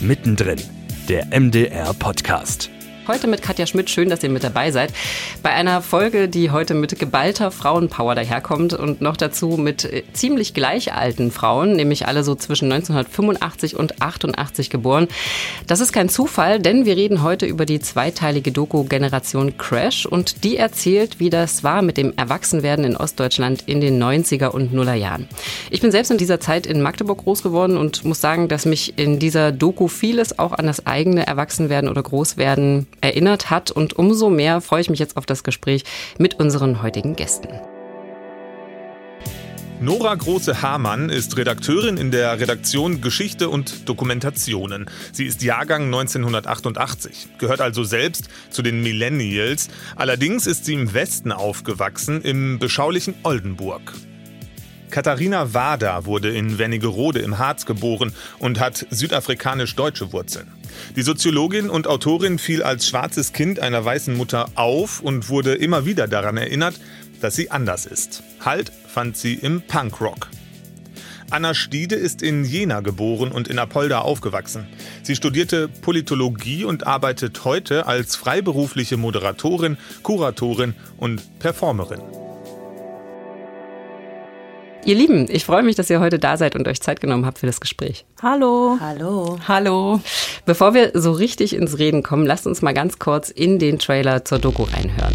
Mittendrin, der MDR-Podcast. Heute mit Katja Schmidt. Schön, dass ihr mit dabei seid. Bei einer Folge, die heute mit geballter Frauenpower daherkommt und noch dazu mit äh, ziemlich gleich alten Frauen, nämlich alle so zwischen 1985 und 88 geboren. Das ist kein Zufall, denn wir reden heute über die zweiteilige Doku Generation Crash und die erzählt, wie das war mit dem Erwachsenwerden in Ostdeutschland in den 90er und Nuller Jahren. Ich bin selbst in dieser Zeit in Magdeburg groß geworden und muss sagen, dass mich in dieser Doku vieles auch an das eigene Erwachsenwerden oder Großwerden erinnert hat. Und umso mehr freue ich mich jetzt auf das Gespräch mit unseren heutigen Gästen. Nora Große-Hamann ist Redakteurin in der Redaktion Geschichte und Dokumentationen. Sie ist Jahrgang 1988, gehört also selbst zu den Millennials. Allerdings ist sie im Westen aufgewachsen, im beschaulichen Oldenburg. Katharina Wada wurde in Wernigerode im Harz geboren und hat südafrikanisch-deutsche Wurzeln. Die Soziologin und Autorin fiel als schwarzes Kind einer weißen Mutter auf und wurde immer wieder daran erinnert, dass sie anders ist. Halt fand sie im Punkrock. Anna Stiede ist in Jena geboren und in Apolda aufgewachsen. Sie studierte Politologie und arbeitet heute als freiberufliche Moderatorin, Kuratorin und Performerin. Ihr Lieben, ich freue mich, dass ihr heute da seid und euch Zeit genommen habt für das Gespräch. Hallo. Hallo. Hallo. Bevor wir so richtig ins Reden kommen, lasst uns mal ganz kurz in den Trailer zur Doku reinhören.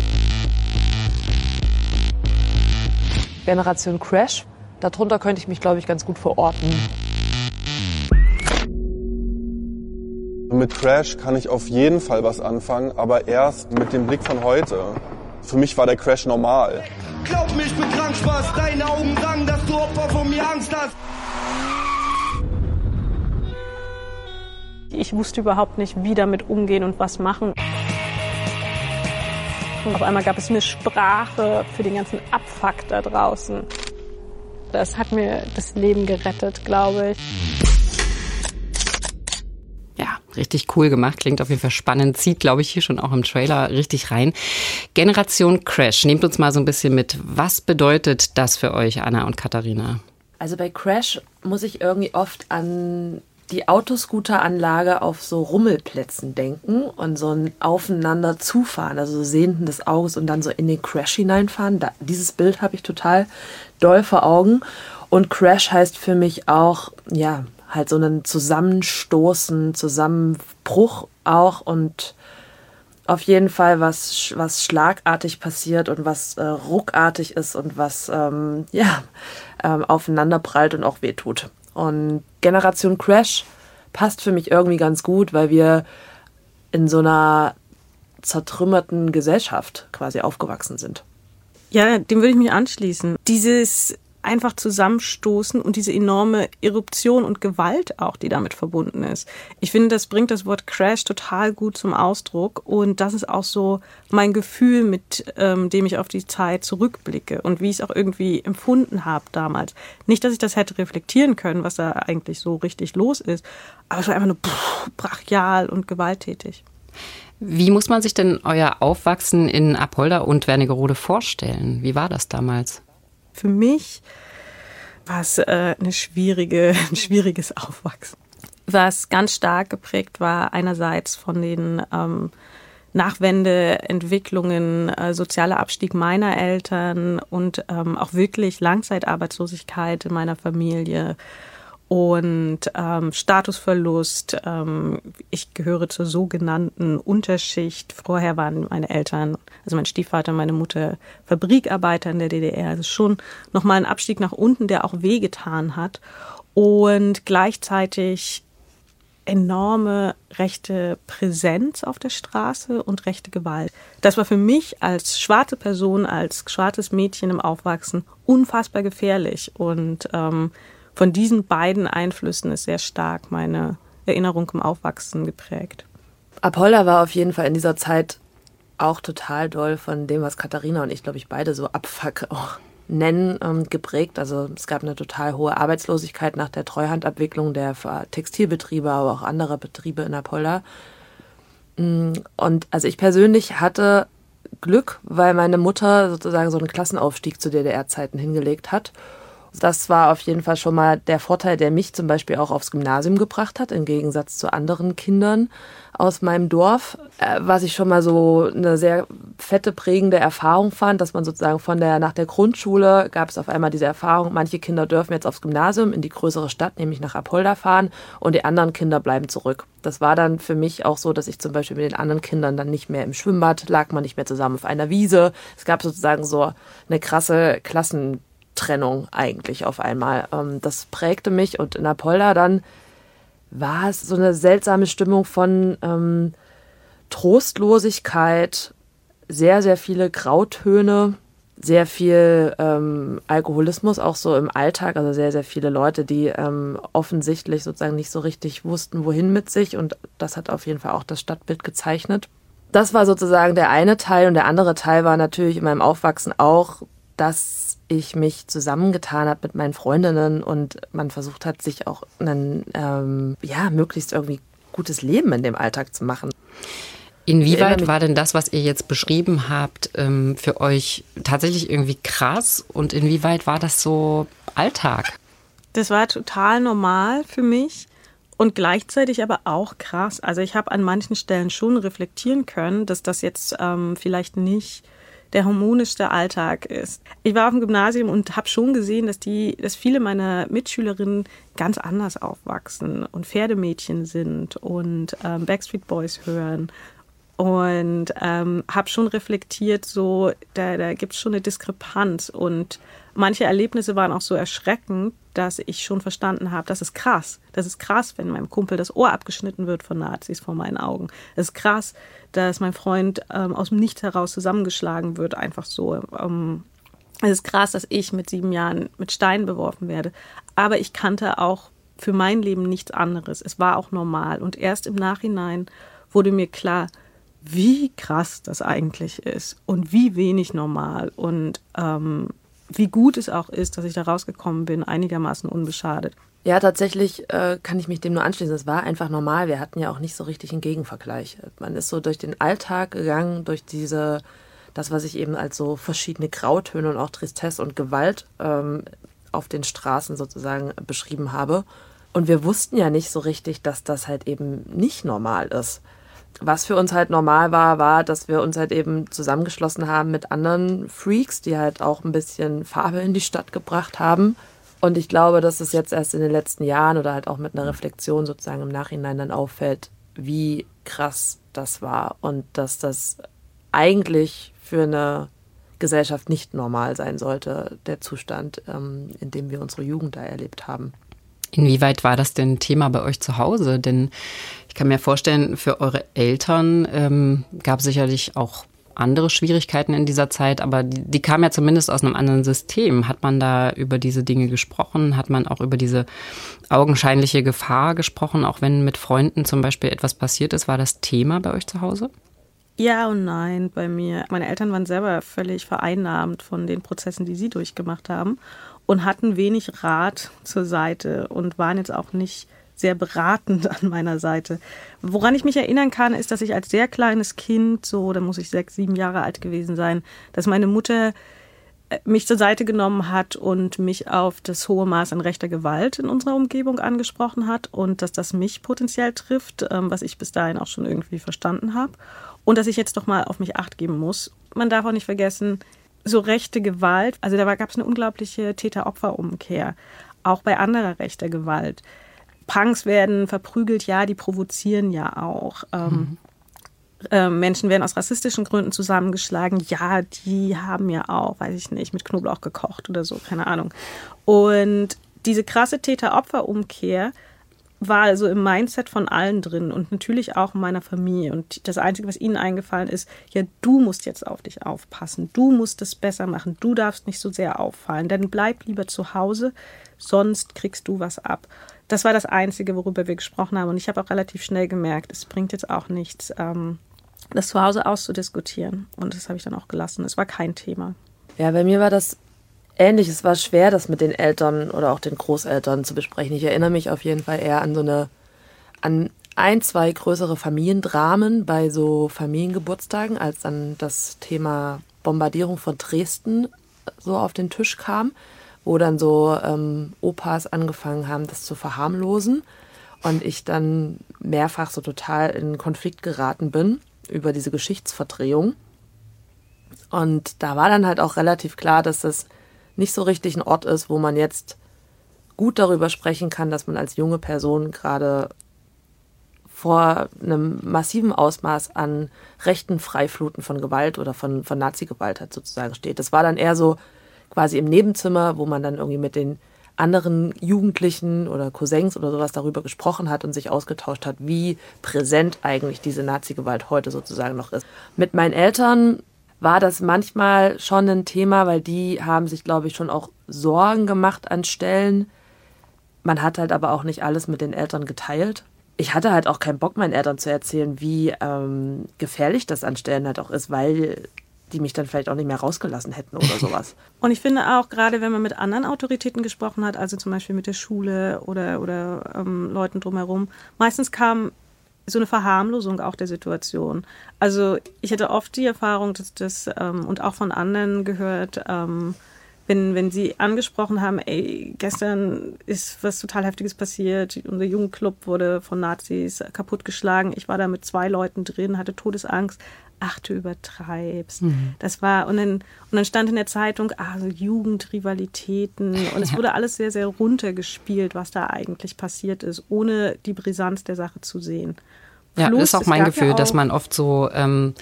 Generation Crash. Darunter könnte ich mich, glaube ich, ganz gut verorten. Mit Crash kann ich auf jeden Fall was anfangen, aber erst mit dem Blick von heute. Für mich war der Crash normal. Glaub mir, ich bin krank, Spaß. Deine Augen sagen, dass du Opfer von mir Angst hast. Ich wusste überhaupt nicht, wie damit umgehen und was machen. Und auf einmal gab es eine Sprache für den ganzen Abfuck da draußen. Das hat mir das Leben gerettet, glaube ich. Richtig cool gemacht, klingt auf jeden Fall spannend, zieht, glaube ich, hier schon auch im Trailer richtig rein. Generation Crash, nehmt uns mal so ein bisschen mit. Was bedeutet das für euch, Anna und Katharina? Also bei Crash muss ich irgendwie oft an die Autoscooteranlage auf so Rummelplätzen denken und so ein Aufeinander zufahren, also so Sehenden des Auges und dann so in den Crash hineinfahren. Da, dieses Bild habe ich total doll vor Augen. Und Crash heißt für mich auch, ja, halt so einen Zusammenstoßen, Zusammenbruch auch und auf jeden Fall was, was schlagartig passiert und was äh, ruckartig ist und was ähm, ja, ähm, aufeinander prallt und auch wehtut. Und Generation Crash passt für mich irgendwie ganz gut, weil wir in so einer zertrümmerten Gesellschaft quasi aufgewachsen sind. Ja, dem würde ich mich anschließen. Dieses einfach zusammenstoßen und diese enorme Eruption und Gewalt auch, die damit verbunden ist. Ich finde, das bringt das Wort Crash total gut zum Ausdruck und das ist auch so mein Gefühl, mit ähm, dem ich auf die Zeit zurückblicke und wie ich es auch irgendwie empfunden habe damals. Nicht, dass ich das hätte reflektieren können, was da eigentlich so richtig los ist, aber es war einfach nur pff, brachial und gewalttätig. Wie muss man sich denn euer Aufwachsen in Apolda und Wernigerode vorstellen? Wie war das damals? Für mich war es äh, eine schwierige, ein schwieriges Aufwachsen. Was ganz stark geprägt war, einerseits von den ähm, Nachwendeentwicklungen, äh, sozialer Abstieg meiner Eltern und ähm, auch wirklich Langzeitarbeitslosigkeit in meiner Familie, und ähm, Statusverlust. Ähm, ich gehöre zur sogenannten Unterschicht. Vorher waren meine Eltern, also mein Stiefvater meine Mutter, Fabrikarbeiter in der DDR. Also schon nochmal ein Abstieg nach unten, der auch wehgetan hat. Und gleichzeitig enorme rechte Präsenz auf der Straße und rechte Gewalt. Das war für mich als schwarze Person, als schwarzes Mädchen im Aufwachsen unfassbar gefährlich und ähm, von diesen beiden Einflüssen ist sehr stark meine Erinnerung im Aufwachsen geprägt. Apollo war auf jeden Fall in dieser Zeit auch total doll von dem, was Katharina und ich, glaube ich, beide so Abfuck auch nennen, ähm, geprägt. Also es gab eine total hohe Arbeitslosigkeit nach der Treuhandabwicklung der Textilbetriebe, aber auch anderer Betriebe in Apolda. Mm, und also ich persönlich hatte Glück, weil meine Mutter sozusagen so einen Klassenaufstieg zu DDR-Zeiten hingelegt hat Das war auf jeden Fall schon mal der Vorteil, der mich zum Beispiel auch aufs Gymnasium gebracht hat, im Gegensatz zu anderen Kindern aus meinem Dorf. Äh, was ich schon mal so eine sehr fette, prägende Erfahrung fand, dass man sozusagen von der, nach der Grundschule gab es auf einmal diese Erfahrung, manche Kinder dürfen jetzt aufs Gymnasium in die größere Stadt, nämlich nach Apolda fahren und die anderen Kinder bleiben zurück. Das war dann für mich auch so, dass ich zum Beispiel mit den anderen Kindern dann nicht mehr im Schwimmbad lag, man nicht mehr zusammen auf einer Wiese. Es gab sozusagen so eine krasse Klassen Trennung eigentlich auf einmal. Ähm, das prägte mich und in Apolda dann war es so eine seltsame Stimmung von ähm, Trostlosigkeit, sehr, sehr viele Grautöne, sehr viel ähm, Alkoholismus auch so im Alltag, also sehr, sehr viele Leute, die ähm, offensichtlich sozusagen nicht so richtig wussten, wohin mit sich und das hat auf jeden Fall auch das Stadtbild gezeichnet. Das war sozusagen der eine Teil und der andere Teil war natürlich in meinem Aufwachsen auch, dass ich mich zusammengetan habe mit meinen Freundinnen und man versucht hat, sich auch ein ähm, ja, möglichst irgendwie gutes Leben in dem Alltag zu machen. Inwieweit war denn das, was ihr jetzt beschrieben habt, ähm, für euch tatsächlich irgendwie krass und inwieweit war das so Alltag? Das war total normal für mich und gleichzeitig aber auch krass. Also ich habe an manchen Stellen schon reflektieren können, dass das jetzt ähm, vielleicht nicht der harmonischste Alltag ist. Ich war auf dem Gymnasium und habe schon gesehen, dass die, dass viele meiner Mitschülerinnen ganz anders aufwachsen und Pferdemädchen sind und ähm, Backstreet Boys hören und ähm, habe schon reflektiert, so da, da gibt es schon eine Diskrepanz und manche Erlebnisse waren auch so erschreckend, dass ich schon verstanden habe, das ist krass. Das ist krass, wenn meinem Kumpel das Ohr abgeschnitten wird von Nazis vor meinen Augen. Das ist krass, dass mein Freund ähm, aus dem Nichts heraus zusammengeschlagen wird, einfach so. Ähm, es ist krass, dass ich mit sieben Jahren mit Steinen beworfen werde. Aber ich kannte auch für mein Leben nichts anderes. Es war auch normal. Und erst im Nachhinein wurde mir klar, wie krass das eigentlich ist und wie wenig normal und ähm, wie gut es auch ist, dass ich da rausgekommen bin, einigermaßen unbeschadet. Ja, tatsächlich äh, kann ich mich dem nur anschließen. Es war einfach normal. Wir hatten ja auch nicht so richtig einen Gegenvergleich. Man ist so durch den Alltag gegangen, durch diese, das, was ich eben als so verschiedene Grautöne und auch Tristesse und Gewalt ähm, auf den Straßen sozusagen beschrieben habe. Und wir wussten ja nicht so richtig, dass das halt eben nicht normal ist was für uns halt normal war, war, dass wir uns halt eben zusammengeschlossen haben mit anderen Freaks, die halt auch ein bisschen Farbe in die Stadt gebracht haben. Und ich glaube, dass es jetzt erst in den letzten Jahren oder halt auch mit einer Reflexion sozusagen im Nachhinein dann auffällt, wie krass das war und dass das eigentlich für eine Gesellschaft nicht normal sein sollte, der Zustand, ähm, in dem wir unsere Jugend da erlebt haben. Inwieweit war das denn Thema bei euch zu Hause? Denn ich kann mir vorstellen, für eure Eltern ähm, gab es sicherlich auch andere Schwierigkeiten in dieser Zeit, aber die, die kamen ja zumindest aus einem anderen System. Hat man da über diese Dinge gesprochen? Hat man auch über diese augenscheinliche Gefahr gesprochen, auch wenn mit Freunden zum Beispiel etwas passiert ist? War das Thema bei euch zu Hause? Ja und nein bei mir. Meine Eltern waren selber völlig vereinnahmt von den Prozessen, die sie durchgemacht haben und hatten wenig Rat zur Seite und waren jetzt auch nicht sehr beratend an meiner Seite. Woran ich mich erinnern kann, ist, dass ich als sehr kleines Kind, so, da muss ich sechs, sieben Jahre alt gewesen sein, dass meine Mutter äh, mich zur Seite genommen hat und mich auf das hohe Maß an rechter Gewalt in unserer Umgebung angesprochen hat und dass das mich potenziell trifft, ähm, was ich bis dahin auch schon irgendwie verstanden habe und dass ich jetzt doch mal auf mich acht geben muss. Man darf auch nicht vergessen, so rechte Gewalt, also da gab es eine unglaubliche Täter-Opfer-Umkehr, auch bei anderer rechter Gewalt. Punks werden verprügelt, ja, die provozieren ja auch. Ähm, mhm. äh, Menschen werden aus rassistischen Gründen zusammengeschlagen, ja, die haben ja auch, weiß ich nicht, mit Knoblauch gekocht oder so, keine Ahnung. Und diese krasse Täter-Opfer-Umkehr war also im Mindset von allen drin und natürlich auch in meiner Familie. Und das Einzige, was ihnen eingefallen ist, ja, du musst jetzt auf dich aufpassen, du musst es besser machen, du darfst nicht so sehr auffallen, dann bleib lieber zu Hause, sonst kriegst du was ab das war das Einzige, worüber wir gesprochen haben. Und ich habe auch relativ schnell gemerkt, es bringt jetzt auch nichts, ähm, das zu Hause auszudiskutieren. Und das habe ich dann auch gelassen. Es war kein Thema. Ja, bei mir war das ähnlich. Es war schwer, das mit den Eltern oder auch den Großeltern zu besprechen. Ich erinnere mich auf jeden Fall eher an so eine, an ein, zwei größere Familiendramen bei so Familiengeburtstagen, als dann das Thema Bombardierung von Dresden so auf den Tisch kam. wo dann so ähm, Opas angefangen haben, das zu verharmlosen. Und ich dann mehrfach so total in Konflikt geraten bin über diese Geschichtsverdrehung. Und da war dann halt auch relativ klar, dass das nicht so richtig ein Ort ist, wo man jetzt gut darüber sprechen kann, dass man als junge Person gerade vor einem massiven Ausmaß an rechten Freifluten von Gewalt oder von, von Nazi-Gewalt halt sozusagen steht. Das war dann eher so quasi im Nebenzimmer, wo man dann irgendwie mit den anderen Jugendlichen oder Cousins oder sowas darüber gesprochen hat und sich ausgetauscht hat, wie präsent eigentlich diese Nazi-Gewalt heute sozusagen noch ist. Mit meinen Eltern war das manchmal schon ein Thema, weil die haben sich, glaube ich, schon auch Sorgen gemacht an Stellen. Man hat halt aber auch nicht alles mit den Eltern geteilt. Ich hatte halt auch keinen Bock, meinen Eltern zu erzählen, wie ähm, gefährlich das an Stellen halt auch ist, weil die mich dann vielleicht auch nicht mehr rausgelassen hätten oder sowas. Und ich finde auch, gerade wenn man mit anderen Autoritäten gesprochen hat, also zum Beispiel mit der Schule oder, oder ähm, Leuten drumherum, meistens kam so eine Verharmlosung auch der Situation. Also ich hatte oft die Erfahrung, dass das ähm, und auch von anderen gehört, ähm, wenn, wenn sie angesprochen haben, ey, gestern ist was total Heftiges passiert, unser Jugendclub wurde von Nazis kaputtgeschlagen, ich war da mit zwei Leuten drin, hatte Todesangst, ach, du übertreibst. Mhm. Das war, und dann, und dann stand in der Zeitung, ah, so Jugendrivalitäten. Und es wurde alles sehr, sehr runtergespielt, was da eigentlich passiert ist, ohne die Brisanz der Sache zu sehen. Ja, Plus, ist auch mein Gefühl, ja auch dass man oft so, ähm,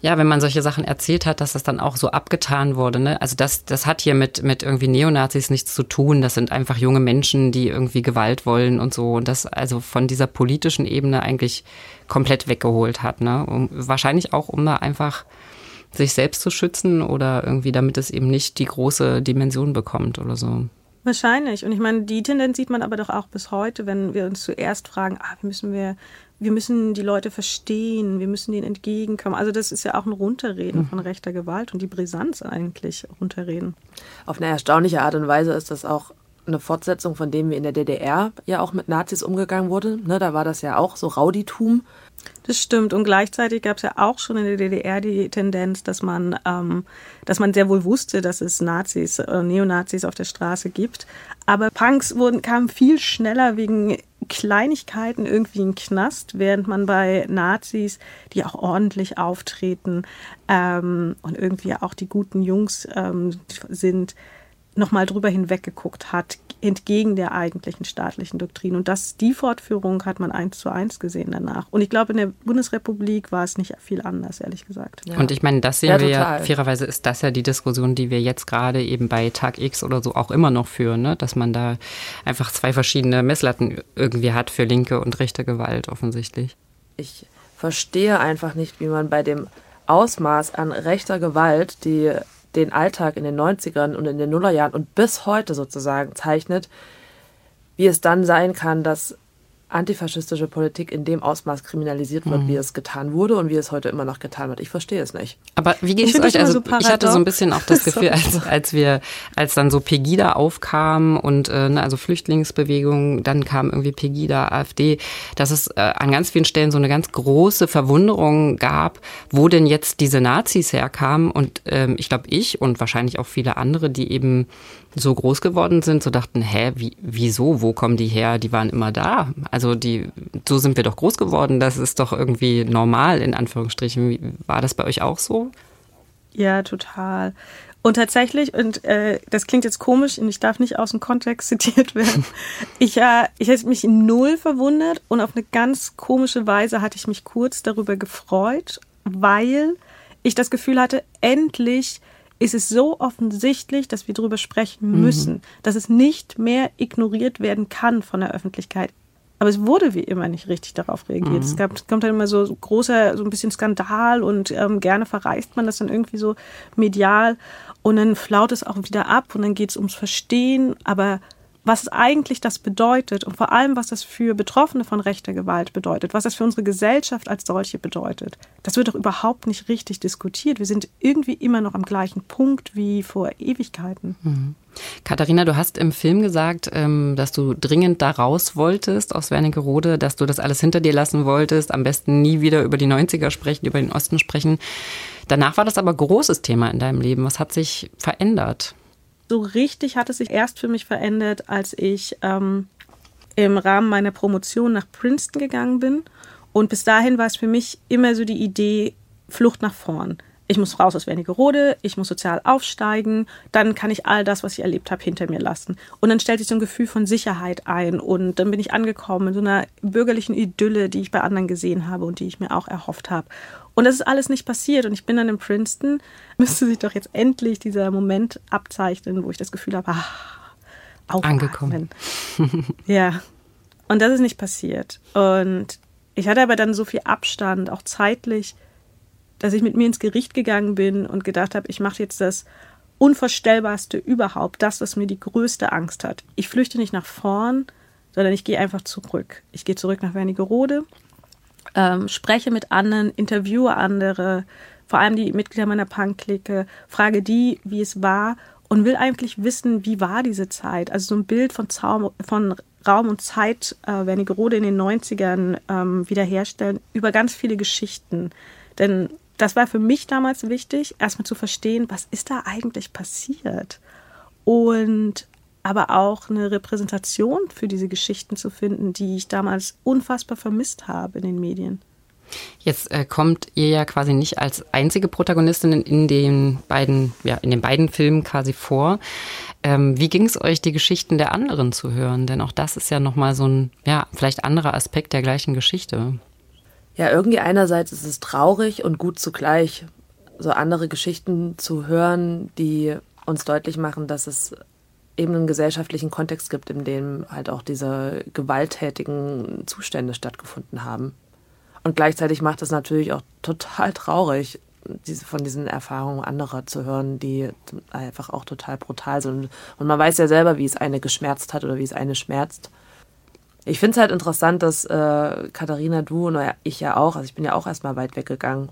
ja, wenn man solche Sachen erzählt hat, dass das dann auch so abgetan wurde. Ne? Also das, das hat hier mit, mit irgendwie Neonazis nichts zu tun. Das sind einfach junge Menschen, die irgendwie Gewalt wollen und so. Und das also von dieser politischen Ebene eigentlich komplett weggeholt hat. Ne? Um, wahrscheinlich auch, um da einfach sich selbst zu schützen oder irgendwie, damit es eben nicht die große Dimension bekommt oder so. Wahrscheinlich. Und ich meine, die Tendenz sieht man aber doch auch bis heute, wenn wir uns zuerst fragen, ah, wie müssen wir wir müssen die Leute verstehen, wir müssen denen entgegenkommen. Also das ist ja auch ein Runterreden von rechter Gewalt und die Brisanz eigentlich runterreden. Auf eine erstaunliche Art und Weise ist das auch eine Fortsetzung von dem, wie in der DDR ja auch mit Nazis umgegangen wurde. Ne, da war das ja auch so Rauditum. Das stimmt. Und gleichzeitig gab es ja auch schon in der DDR die Tendenz, dass man, ähm, dass man sehr wohl wusste, dass es Nazis, äh, Neonazis auf der Straße gibt. Aber Punks wurden, kamen viel schneller wegen Kleinigkeiten irgendwie in Knast, während man bei Nazis, die auch ordentlich auftreten ähm, und irgendwie auch die guten Jungs ähm, sind, nochmal drüber hinweggeguckt hat, entgegen der eigentlichen staatlichen Doktrin. Und das, die Fortführung hat man eins zu eins gesehen danach. Und ich glaube, in der Bundesrepublik war es nicht viel anders, ehrlich gesagt. Ja. Und ich meine, das sehen ja, wir ja, fairerweise ist das ja die Diskussion, die wir jetzt gerade eben bei Tag X oder so auch immer noch führen, ne? dass man da einfach zwei verschiedene Messlatten irgendwie hat für linke und rechte Gewalt offensichtlich. Ich verstehe einfach nicht, wie man bei dem Ausmaß an rechter Gewalt, die den Alltag in den 90ern und in den Nullerjahren und bis heute sozusagen zeichnet, wie es dann sein kann, dass antifaschistische Politik in dem Ausmaß kriminalisiert wird, mhm. wie es getan wurde und wie es heute immer noch getan wird. Ich verstehe es nicht. Aber wie geht es euch? Also so ich hatte so ein bisschen auch das Gefühl, als, als wir, als dann so Pegida aufkam und äh, ne, also Flüchtlingsbewegung, dann kam irgendwie Pegida, AfD, dass es äh, an ganz vielen Stellen so eine ganz große Verwunderung gab, wo denn jetzt diese Nazis herkamen. Und ähm, ich glaube, ich und wahrscheinlich auch viele andere, die eben so groß geworden sind, so dachten, hä, wie, wieso, wo kommen die her? Die waren immer da. Also die, so sind wir doch groß geworden. Das ist doch irgendwie normal, in Anführungsstrichen. War das bei euch auch so? Ja, total. Und tatsächlich, und äh, das klingt jetzt komisch und ich darf nicht aus dem Kontext zitiert werden, ich, äh, ich hätte mich null verwundert und auf eine ganz komische Weise hatte ich mich kurz darüber gefreut, weil ich das Gefühl hatte, endlich ist es so offensichtlich, dass wir darüber sprechen mhm. müssen, mhm. dass es nicht mehr ignoriert werden kann von der Öffentlichkeit. Aber es wurde wie immer nicht richtig darauf reagiert. Mhm. Es, gab, es kommt dann immer so, so großer, so ein bisschen Skandal und ähm, gerne verreißt man das dann irgendwie so medial und dann flaut es auch wieder ab und dann geht es ums Verstehen, aber was eigentlich das bedeutet und vor allem, was das für Betroffene von rechter Gewalt bedeutet, was das für unsere Gesellschaft als solche bedeutet, das wird doch überhaupt nicht richtig diskutiert. Wir sind irgendwie immer noch am gleichen Punkt wie vor Ewigkeiten. Mhm. Katharina, du hast im Film gesagt, ähm, dass du dringend da raus wolltest aus Wernigerode, dass du das alles hinter dir lassen wolltest, am besten nie wieder über die 90er sprechen, über den Osten sprechen. Danach war das aber großes Thema in deinem Leben. Was hat sich verändert? So richtig hat es sich erst für mich verändert, als ich ähm, im Rahmen meiner Promotion nach Princeton gegangen bin. Und bis dahin war es für mich immer so die Idee, Flucht nach vorn ich muss raus aus Wernigerode, ich muss sozial aufsteigen, dann kann ich all das, was ich erlebt habe, hinter mir lassen. Und dann stellt sich so ein Gefühl von Sicherheit ein und dann bin ich angekommen in so einer bürgerlichen Idylle, die ich bei anderen gesehen habe und die ich mir auch erhofft habe. Und das ist alles nicht passiert und ich bin dann in Princeton, müsste sich doch jetzt endlich dieser Moment abzeichnen, wo ich das Gefühl habe, ah, angekommen. ja. Und das ist nicht passiert. Und ich hatte aber dann so viel Abstand, auch zeitlich, dass ich mit mir ins Gericht gegangen bin und gedacht habe, ich mache jetzt das Unvorstellbarste überhaupt, das, was mir die größte Angst hat. Ich flüchte nicht nach vorn, sondern ich gehe einfach zurück. Ich gehe zurück nach Wernigerode, ähm, spreche mit anderen, interviewe andere, vor allem die Mitglieder meiner Punk-Clique, frage die, wie es war und will eigentlich wissen, wie war diese Zeit. Also so ein Bild von, Zaum, von Raum und Zeit, äh, Wernigerode in den 90ern ähm, wiederherstellen, über ganz viele Geschichten. Denn das war für mich damals wichtig, erstmal zu verstehen, was ist da eigentlich passiert. Und aber auch eine Repräsentation für diese Geschichten zu finden, die ich damals unfassbar vermisst habe in den Medien. Jetzt äh, kommt ihr ja quasi nicht als einzige Protagonistin in, den beiden, ja, in den beiden Filmen quasi vor. Ähm, wie ging es euch, die Geschichten der anderen zu hören? Denn auch das ist ja nochmal so ein, ja, vielleicht anderer Aspekt der gleichen Geschichte ja, irgendwie einerseits ist es traurig und gut zugleich, so andere Geschichten zu hören, die uns deutlich machen, dass es eben einen gesellschaftlichen Kontext gibt, in dem halt auch diese gewalttätigen Zustände stattgefunden haben. Und gleichzeitig macht es natürlich auch total traurig, diese, von diesen Erfahrungen anderer zu hören, die einfach auch total brutal sind. Und man weiß ja selber, wie es eine geschmerzt hat oder wie es eine schmerzt. Ich finde es halt interessant, dass äh, Katharina, du und ich ja auch, also ich bin ja auch erstmal weit weggegangen,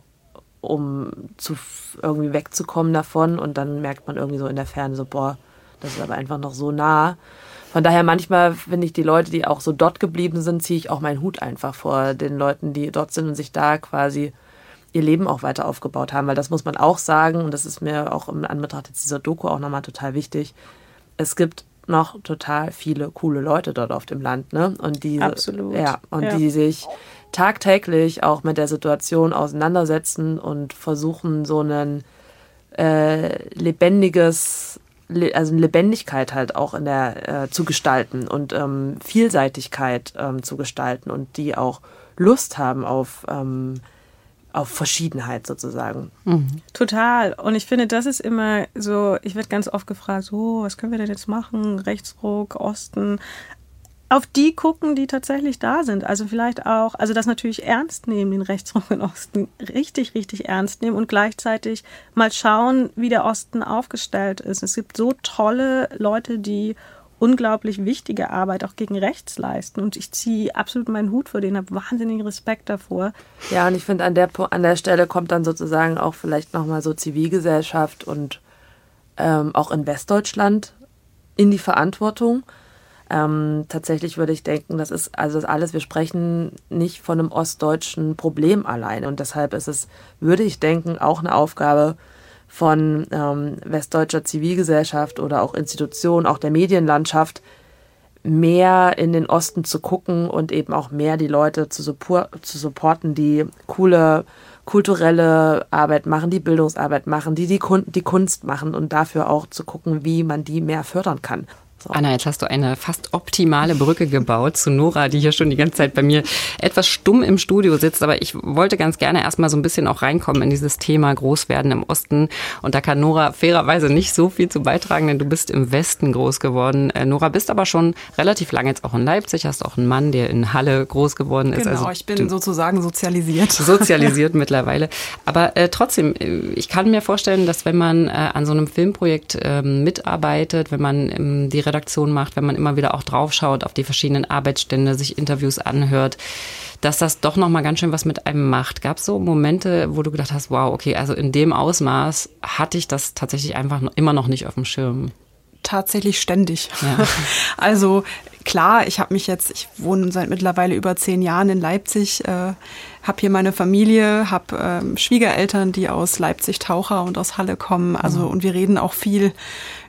um zu irgendwie wegzukommen davon und dann merkt man irgendwie so in der Ferne so, boah, das ist aber einfach noch so nah. Von daher manchmal finde ich die Leute, die auch so dort geblieben sind, ziehe ich auch meinen Hut einfach vor den Leuten, die dort sind und sich da quasi ihr Leben auch weiter aufgebaut haben, weil das muss man auch sagen und das ist mir auch im Anbetracht dieser Doku auch nochmal total wichtig. Es gibt noch total viele coole Leute dort auf dem Land, ne? Und die, Absolut. ja, und ja. die sich tagtäglich auch mit der Situation auseinandersetzen und versuchen, so ein äh, lebendiges, also Lebendigkeit halt auch in der äh, zu gestalten und ähm, Vielseitigkeit ähm, zu gestalten und die auch Lust haben auf ähm, auf Verschiedenheit sozusagen. Mhm. Total. Und ich finde, das ist immer so, ich werde ganz oft gefragt, so, was können wir denn jetzt machen? Rechtsruck, Osten. Auf die gucken, die tatsächlich da sind. Also vielleicht auch, also das natürlich ernst nehmen, den Rechtsruck im Osten richtig, richtig ernst nehmen und gleichzeitig mal schauen, wie der Osten aufgestellt ist. Es gibt so tolle Leute, die unglaublich wichtige Arbeit auch gegen rechts leisten. Und ich ziehe absolut meinen Hut vor denen, habe wahnsinnigen Respekt davor. Ja, und ich finde, an der, an der Stelle kommt dann sozusagen auch vielleicht nochmal so Zivilgesellschaft und ähm, auch in Westdeutschland in die Verantwortung. Ähm, tatsächlich würde ich denken, das ist also das alles, wir sprechen nicht von einem ostdeutschen Problem alleine. Und deshalb ist es, würde ich denken, auch eine Aufgabe, von ähm, westdeutscher Zivilgesellschaft oder auch Institutionen, auch der Medienlandschaft, mehr in den Osten zu gucken und eben auch mehr die Leute zu, support, zu supporten, die coole kulturelle Arbeit machen, die Bildungsarbeit machen, die die, Kun die Kunst machen und dafür auch zu gucken, wie man die mehr fördern kann. So. Anna, jetzt hast du eine fast optimale Brücke gebaut zu Nora, die hier schon die ganze Zeit bei mir etwas stumm im Studio sitzt. Aber ich wollte ganz gerne erstmal so ein bisschen auch reinkommen in dieses Thema Großwerden im Osten. Und da kann Nora fairerweise nicht so viel zu beitragen, denn du bist im Westen groß geworden. Äh, Nora, bist aber schon relativ lange jetzt auch in Leipzig, hast auch einen Mann, der in Halle groß geworden ist. Genau, also ich bin sozusagen sozialisiert. Sozialisiert mittlerweile. Aber äh, trotzdem, äh, ich kann mir vorstellen, dass wenn man äh, an so einem Filmprojekt ähm, mitarbeitet, wenn man ähm, die Redaktion macht, wenn man immer wieder auch draufschaut auf die verschiedenen Arbeitsstände, sich Interviews anhört, dass das doch noch mal ganz schön was mit einem macht. Gab es so Momente, wo du gedacht hast, wow, okay, also in dem Ausmaß hatte ich das tatsächlich einfach immer noch nicht auf dem Schirm? Tatsächlich ständig. Ja. Also klar, ich habe mich jetzt, ich wohne seit mittlerweile über zehn Jahren in Leipzig, äh, habe hier meine Familie, habe ähm, Schwiegereltern, die aus Leipzig Taucher und aus Halle kommen. Also mhm. und wir reden auch viel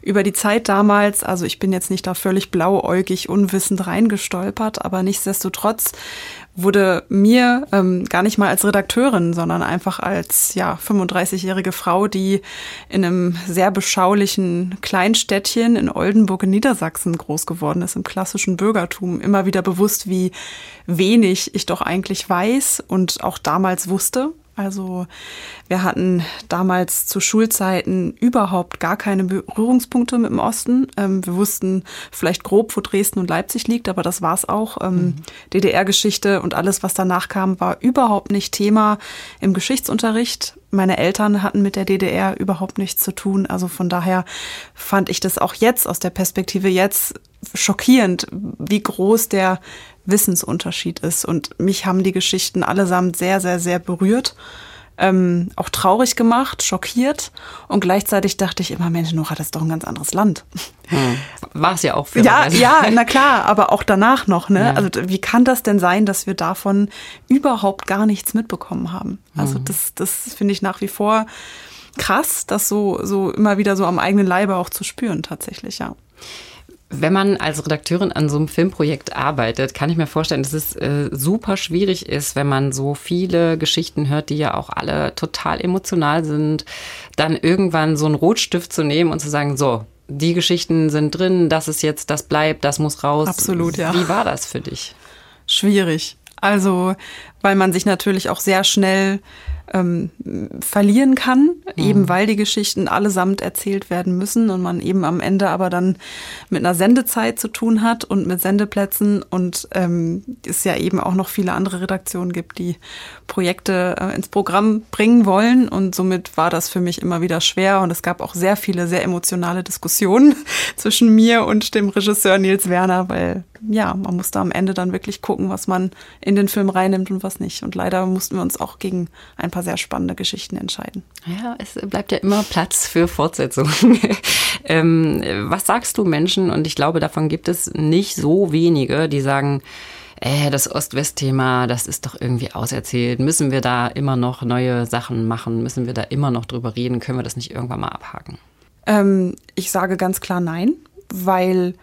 über die Zeit damals. Also ich bin jetzt nicht da völlig blauäugig, unwissend reingestolpert, aber nichtsdestotrotz wurde mir ähm, gar nicht mal als Redakteurin, sondern einfach als ja 35-jährige Frau, die in einem sehr beschaulichen Kleinstädtchen in Oldenburg in Niedersachsen groß geworden ist, im klassischen Bürgertum, immer wieder bewusst, wie wenig ich doch eigentlich weiß und auch damals wusste. Also wir hatten damals zu Schulzeiten überhaupt gar keine Berührungspunkte mit dem Osten. Ähm, wir wussten vielleicht grob, wo Dresden und Leipzig liegt, aber das war's auch. Ähm, mhm. DDR-Geschichte und alles, was danach kam, war überhaupt nicht Thema im Geschichtsunterricht. Meine Eltern hatten mit der DDR überhaupt nichts zu tun. Also von daher fand ich das auch jetzt aus der Perspektive jetzt schockierend, wie groß der Wissensunterschied ist. Und mich haben die Geschichten allesamt sehr, sehr, sehr berührt. Ähm, auch traurig gemacht, schockiert und gleichzeitig dachte ich immer, Mensch, Nora, das ist doch ein ganz anderes Land. Hm. War es ja auch für Ja, ja, na klar, aber auch danach noch, ne? Ja. Also wie kann das denn sein, dass wir davon überhaupt gar nichts mitbekommen haben? Also hm. das, das finde ich nach wie vor krass, das so, so immer wieder so am eigenen Leibe auch zu spüren, tatsächlich, ja. Wenn man als Redakteurin an so einem Filmprojekt arbeitet, kann ich mir vorstellen, dass es äh, super schwierig ist, wenn man so viele Geschichten hört, die ja auch alle total emotional sind, dann irgendwann so einen Rotstift zu nehmen und zu sagen, so, die Geschichten sind drin, das ist jetzt, das bleibt, das muss raus. Absolut, ja. Wie war das für dich? Schwierig. Also, weil man sich natürlich auch sehr schnell ähm, verlieren kann, mhm. eben weil die Geschichten allesamt erzählt werden müssen und man eben am Ende aber dann mit einer Sendezeit zu tun hat und mit Sendeplätzen und ähm, es ja eben auch noch viele andere Redaktionen gibt, die Projekte äh, ins Programm bringen wollen und somit war das für mich immer wieder schwer und es gab auch sehr viele sehr emotionale Diskussionen zwischen mir und dem Regisseur Nils Werner, weil ja, man musste am Ende dann wirklich gucken, was man in den Film reinnimmt und was nicht. Und leider mussten wir uns auch gegen ein paar sehr spannende Geschichten entscheiden. Ja, es bleibt ja immer Platz für Fortsetzungen. ähm, was sagst du Menschen? Und ich glaube, davon gibt es nicht so wenige, die sagen, äh, das Ost-West-Thema, das ist doch irgendwie auserzählt. Müssen wir da immer noch neue Sachen machen? Müssen wir da immer noch drüber reden? Können wir das nicht irgendwann mal abhaken? Ähm, ich sage ganz klar nein, weil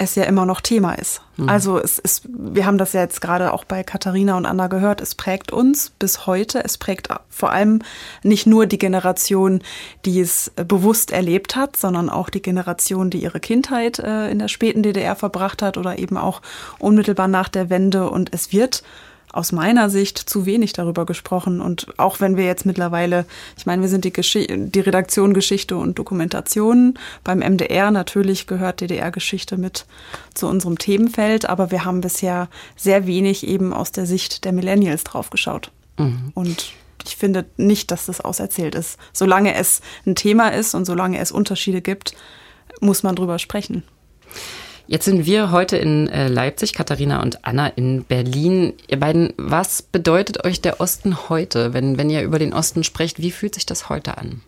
es ja immer noch Thema ist. Mhm. Also es ist, wir haben das ja jetzt gerade auch bei Katharina und Anna gehört, es prägt uns bis heute. Es prägt vor allem nicht nur die Generation, die es bewusst erlebt hat, sondern auch die Generation, die ihre Kindheit äh, in der späten DDR verbracht hat oder eben auch unmittelbar nach der Wende. Und es wird aus meiner Sicht zu wenig darüber gesprochen. Und auch wenn wir jetzt mittlerweile, ich meine, wir sind die, Gesch die Redaktion Geschichte und Dokumentation. Beim MDR natürlich gehört DDR-Geschichte mit zu unserem Themenfeld, aber wir haben bisher sehr wenig eben aus der Sicht der Millennials draufgeschaut. Mhm. Und ich finde nicht, dass das auserzählt ist. Solange es ein Thema ist und solange es Unterschiede gibt, muss man drüber sprechen. Jetzt sind wir heute in äh, Leipzig, Katharina und Anna in Berlin. Ihr beiden, was bedeutet euch der Osten heute? Wenn, wenn ihr über den Osten sprecht, wie fühlt sich das heute an?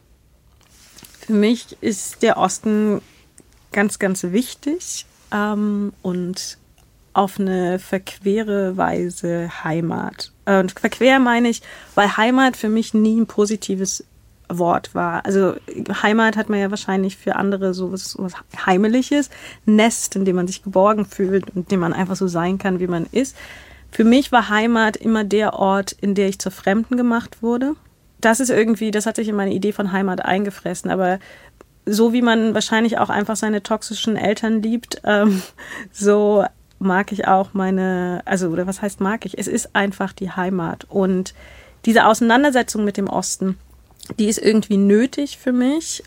Für mich ist der Osten ganz, ganz wichtig ähm, und auf eine verquere Weise Heimat. Und verquer meine ich, weil Heimat für mich nie ein positives Wort war. Also Heimat hat man ja wahrscheinlich für andere so was, was Heimeliges, Nest, in dem man sich geborgen fühlt und in dem man einfach so sein kann, wie man ist. Für mich war Heimat immer der Ort, in der ich zur Fremden gemacht wurde. Das ist irgendwie, das hat sich in meine Idee von Heimat eingefressen. Aber so wie man wahrscheinlich auch einfach seine toxischen Eltern liebt, ähm, so mag ich auch meine, also oder was heißt mag ich? Es ist einfach die Heimat und diese Auseinandersetzung mit dem Osten, die ist irgendwie nötig für mich,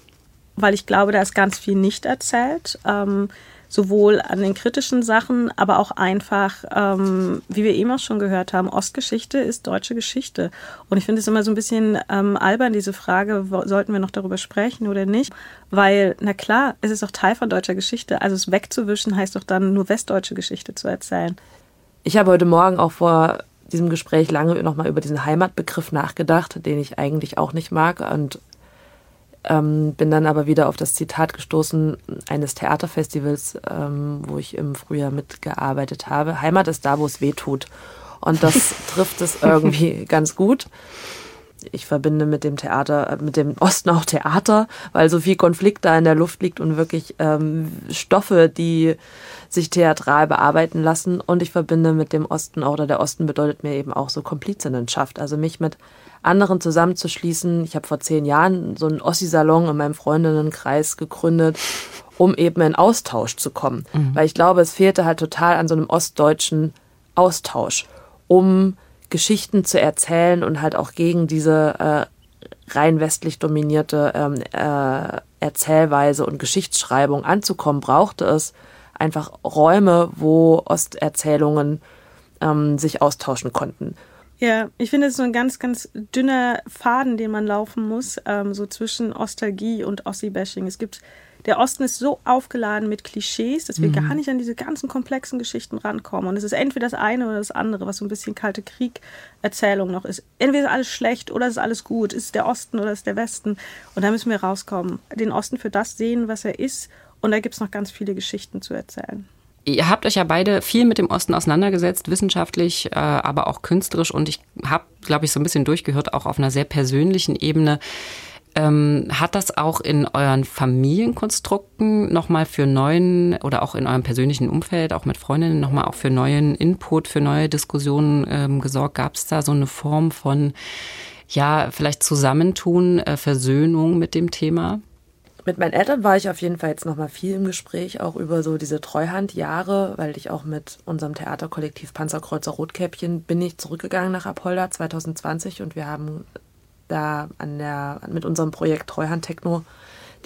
weil ich glaube, da ist ganz viel nicht erzählt. Ähm, sowohl an den kritischen Sachen, aber auch einfach, ähm, wie wir eben auch schon gehört haben, Ostgeschichte ist deutsche Geschichte. Und ich finde es immer so ein bisschen ähm, albern, diese Frage, sollten wir noch darüber sprechen oder nicht? Weil, na klar, es ist doch Teil von deutscher Geschichte. Also es wegzuwischen heißt doch dann nur westdeutsche Geschichte zu erzählen. Ich habe heute Morgen auch vor diesem Gespräch lange nochmal über diesen Heimatbegriff nachgedacht, den ich eigentlich auch nicht mag. Und ähm, bin dann aber wieder auf das Zitat gestoßen eines Theaterfestivals, ähm, wo ich im Frühjahr mitgearbeitet habe. Heimat ist da, wo es weh tut. Und das trifft es irgendwie ganz gut. Ich verbinde mit dem Theater, äh, mit dem Osten auch Theater, weil so viel Konflikt da in der Luft liegt und wirklich ähm, Stoffe, die sich theatral bearbeiten lassen. Und ich verbinde mit dem Osten auch, oder der Osten bedeutet mir eben auch so Komplizinnenschaft. Also mich mit anderen zusammenzuschließen. Ich habe vor zehn Jahren so einen Ossi-Salon in meinem Freundinnenkreis gegründet, um eben in Austausch zu kommen. Mhm. Weil ich glaube, es fehlte halt total an so einem ostdeutschen Austausch, um Geschichten zu erzählen und halt auch gegen diese äh, rein westlich dominierte ähm, äh, Erzählweise und Geschichtsschreibung anzukommen, brauchte es einfach Räume, wo Osterzählungen ähm, sich austauschen konnten. Ja, ich finde, es ist so ein ganz, ganz dünner Faden, den man laufen muss, ähm, so zwischen Ostalgie und Ossi-Bashing. Es gibt, der Osten ist so aufgeladen mit Klischees, dass wir mhm. gar nicht an diese ganzen komplexen Geschichten rankommen. Und es ist entweder das eine oder das andere, was so ein bisschen kalte Krieg-Erzählung noch ist. Entweder ist alles schlecht oder ist alles gut. Ist es der Osten oder ist es der Westen? Und da müssen wir rauskommen. Den Osten für das sehen, was er ist. Und da gibt es noch ganz viele Geschichten zu erzählen. Ihr habt euch ja beide viel mit dem Osten auseinandergesetzt, wissenschaftlich, äh, aber auch künstlerisch. Und ich habe, glaube ich, so ein bisschen durchgehört, auch auf einer sehr persönlichen Ebene. Ähm, hat das auch in euren Familienkonstrukten nochmal für neuen oder auch in eurem persönlichen Umfeld, auch mit Freundinnen, nochmal auch für neuen Input, für neue Diskussionen ähm, gesorgt? Gab es da so eine Form von, ja, vielleicht Zusammentun, äh, Versöhnung mit dem Thema? Mit meinen Eltern war ich auf jeden Fall jetzt nochmal viel im Gespräch, auch über so diese Treuhandjahre, weil ich auch mit unserem Theaterkollektiv Panzerkreuzer Rotkäppchen bin ich zurückgegangen nach Apolda 2020 und wir haben da an der, mit unserem Projekt Treuhand Techno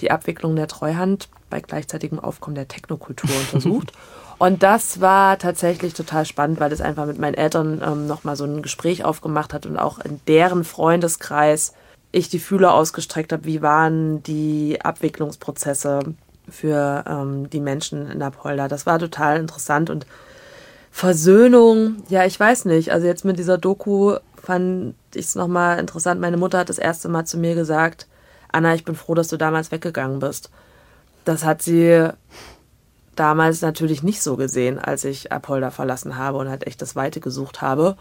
die Abwicklung der Treuhand bei gleichzeitigem Aufkommen der Technokultur untersucht. Und das war tatsächlich total spannend, weil das einfach mit meinen Eltern ähm, nochmal so ein Gespräch aufgemacht hat und auch in deren Freundeskreis ich die Fühler ausgestreckt habe, wie waren die Abwicklungsprozesse für ähm, die Menschen in Apolda. Das war total interessant und Versöhnung, ja, ich weiß nicht. Also jetzt mit dieser Doku fand ich es nochmal interessant. Meine Mutter hat das erste Mal zu mir gesagt, Anna, ich bin froh, dass du damals weggegangen bist. Das hat sie damals natürlich nicht so gesehen, als ich Apolda verlassen habe und halt echt das Weite gesucht habe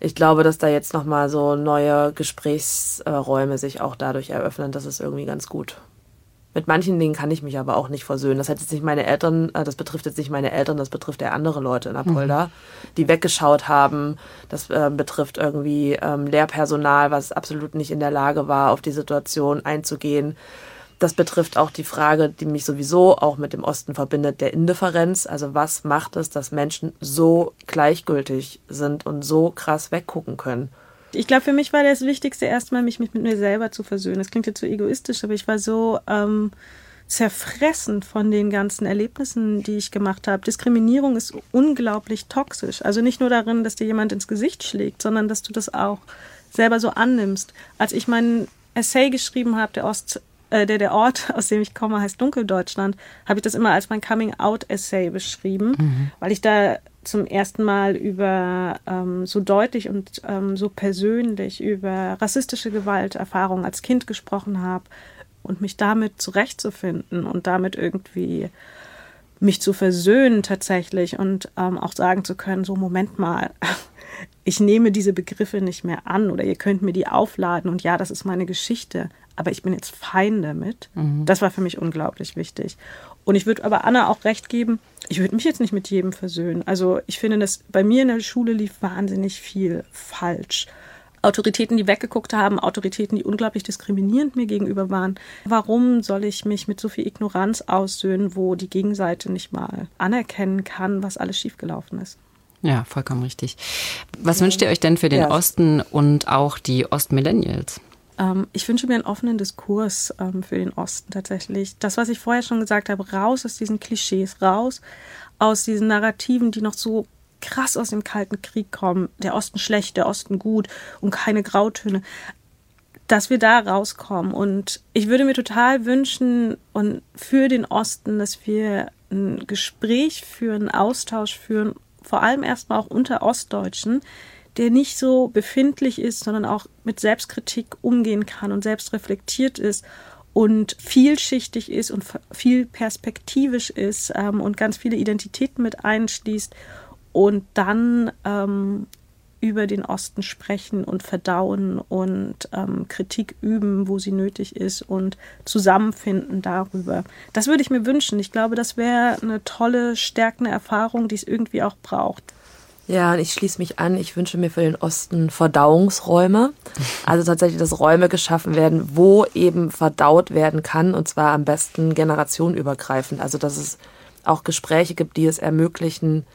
ich glaube, dass da jetzt nochmal so neue Gesprächsräume sich auch dadurch eröffnen. Das ist irgendwie ganz gut. Mit manchen Dingen kann ich mich aber auch nicht versöhnen. Das hat jetzt nicht meine Eltern, äh, das betrifft jetzt nicht meine Eltern, das betrifft ja andere Leute in Apolda, mhm. die weggeschaut haben. Das äh, betrifft irgendwie ähm, Lehrpersonal, was absolut nicht in der Lage war, auf die Situation einzugehen. Das betrifft auch die Frage, die mich sowieso auch mit dem Osten verbindet, der Indifferenz. Also was macht es, dass Menschen so gleichgültig sind und so krass weggucken können? Ich glaube, für mich war das Wichtigste erstmal, mich mit, mit, mir selber zu versöhnen. Das klingt jetzt so egoistisch, aber ich war so ähm, zerfressen von den ganzen Erlebnissen, die ich gemacht habe. Diskriminierung ist unglaublich toxisch. Also nicht nur darin, dass dir jemand ins Gesicht schlägt, sondern dass du das auch selber so annimmst. Als ich meinen Essay geschrieben habe, der Ost äh, der, der Ort, aus dem ich komme, heißt Dunkeldeutschland, habe ich das immer als mein Coming-out-Essay beschrieben, mhm. weil ich da zum ersten Mal über ähm, so deutlich und ähm, so persönlich über rassistische Gewalterfahrungen als Kind gesprochen habe und mich damit zurechtzufinden und damit irgendwie mich zu versöhnen tatsächlich und ähm, auch sagen zu können, so Moment mal, ich nehme diese Begriffe nicht mehr an oder ihr könnt mir die aufladen und ja, das ist meine Geschichte, aber ich bin jetzt fein damit. Mhm. Das war für mich unglaublich wichtig. Und ich würde aber Anna auch recht geben, ich würde mich jetzt nicht mit jedem versöhnen. Also ich finde, dass bei mir in der Schule lief wahnsinnig viel falsch. Autoritäten, die weggeguckt haben, Autoritäten, die unglaublich diskriminierend mir gegenüber waren. Warum soll ich mich mit so viel Ignoranz aussöhnen, wo die Gegenseite nicht mal anerkennen kann, was alles schiefgelaufen ist? Ja, vollkommen richtig. Was ja. wünscht ihr euch denn für den ja. Osten und auch die Ostmillennials? Ähm, ich wünsche mir einen offenen Diskurs ähm, für den Osten tatsächlich. Das, was ich vorher schon gesagt habe, raus aus diesen Klischees, raus aus diesen Narrativen, die noch so krass aus dem Kalten Krieg kommen. Der Osten schlecht, der Osten gut und keine Grautöne. Dass wir da rauskommen. Und ich würde mir total wünschen und für den Osten, dass wir ein Gespräch führen, einen Austausch führen, vor allem erstmal auch unter Ostdeutschen, der nicht so befindlich ist, sondern auch mit Selbstkritik umgehen kann und selbst reflektiert ist und vielschichtig ist und viel perspektivisch ist ähm, und ganz viele Identitäten mit einschließt und dann ähm, über den Osten sprechen und verdauen und ähm, Kritik üben, wo sie nötig ist und zusammenfinden darüber. Das würde ich mir wünschen. Ich glaube, das wäre eine tolle, stärkende Erfahrung, die es irgendwie auch braucht. Ja, und ich schließe mich an. Ich wünsche mir für den Osten Verdauungsräume. Also tatsächlich, dass Räume geschaffen werden, wo eben verdaut werden kann und zwar am besten generationenübergreifend. Also, dass es auch Gespräche gibt, die es ermöglichen,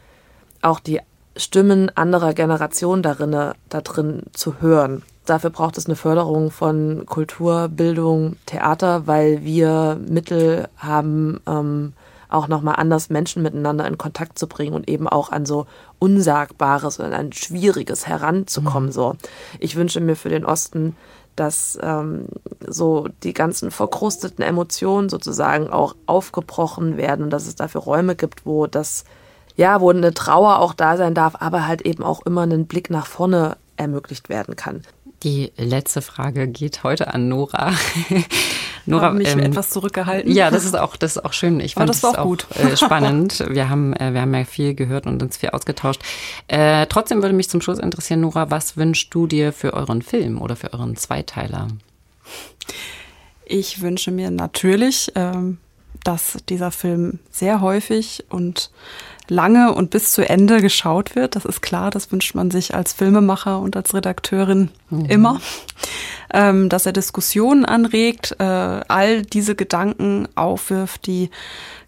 auch die Stimmen anderer Generationen darin, da zu hören. Dafür braucht es eine Förderung von Kultur, Bildung, Theater, weil wir Mittel haben, ähm, auch nochmal anders Menschen miteinander in Kontakt zu bringen und eben auch an so Unsagbares und ein Schwieriges heranzukommen. Mhm. So, ich wünsche mir für den Osten, dass ähm, so die ganzen verkrusteten Emotionen sozusagen auch aufgebrochen werden und dass es dafür Räume gibt, wo das ja, wo eine Trauer auch da sein darf, aber halt eben auch immer einen Blick nach vorne ermöglicht werden kann. Die letzte Frage geht heute an Nora. Nora, mich ähm, etwas zurückgehalten. Ja, das ist auch, das ist auch schön. Ich fand das war auch, auch gut. Äh, spannend. Wir haben, äh, wir haben ja viel gehört und uns viel ausgetauscht. Äh, trotzdem würde mich zum Schluss interessieren, Nora, was wünschst du dir für euren Film oder für euren Zweiteiler? Ich wünsche mir natürlich, ähm, dass dieser Film sehr häufig und lange und bis zu Ende geschaut wird. Das ist klar, das wünscht man sich als Filmemacher und als Redakteurin mhm. immer. Ähm, dass er Diskussionen anregt, äh, all diese Gedanken aufwirft, die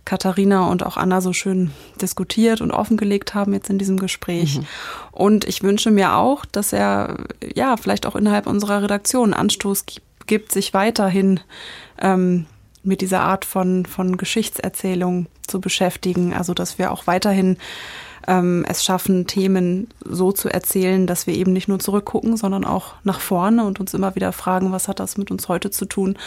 Katharina und auch Anna so schön diskutiert und offengelegt haben jetzt in diesem Gespräch. Mhm. Und ich wünsche mir auch, dass er ja vielleicht auch innerhalb unserer Redaktion Anstoß gibt, sich weiterhin ähm, mit dieser Art von, von Geschichtserzählung zu beschäftigen. Also dass wir auch weiterhin ähm, es schaffen, Themen so zu erzählen, dass wir eben nicht nur zurückgucken, sondern auch nach vorne und uns immer wieder fragen, was hat das mit uns heute zu tun?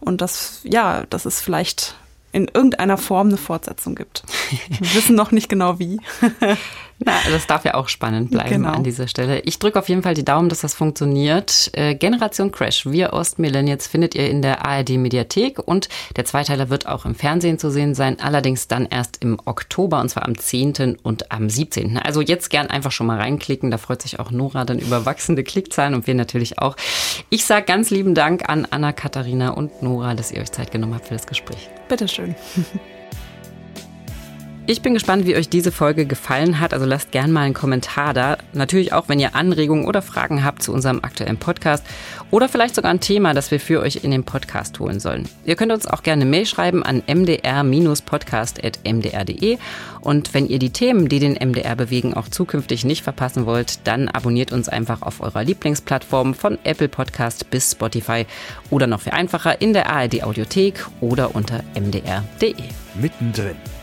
Und das, ja, das ist vielleicht in irgendeiner Form eine Fortsetzung gibt. Wir wissen noch nicht genau wie. Na, das darf ja auch spannend bleiben genau. an dieser Stelle. Ich drücke auf jeden Fall die Daumen, dass das funktioniert. Äh, Generation Crash, wir Ostmillennials findet ihr in der ARD Mediathek und der Zweiteiler wird auch im Fernsehen zu sehen sein, allerdings dann erst im Oktober und zwar am 10. und am 17. Also jetzt gern einfach schon mal reinklicken, da freut sich auch Nora dann über wachsende Klickzahlen und wir natürlich auch. Ich sage ganz lieben Dank an Anna, Katharina und Nora, dass ihr euch Zeit genommen habt für das Gespräch. Bitteschön. Ich bin gespannt, wie euch diese Folge gefallen hat. Also lasst gerne mal einen Kommentar da. Natürlich auch, wenn ihr Anregungen oder Fragen habt zu unserem aktuellen Podcast oder vielleicht sogar ein Thema, das wir für euch in den Podcast holen sollen. Ihr könnt uns auch gerne Mail schreiben an mdr-podcast.mdr.de. Und wenn ihr die Themen, die den MDR bewegen, auch zukünftig nicht verpassen wollt, dann abonniert uns einfach auf eurer Lieblingsplattform von Apple Podcast bis Spotify oder noch viel einfacher in der ARD Audiothek oder unter mdr.de. Mittendrin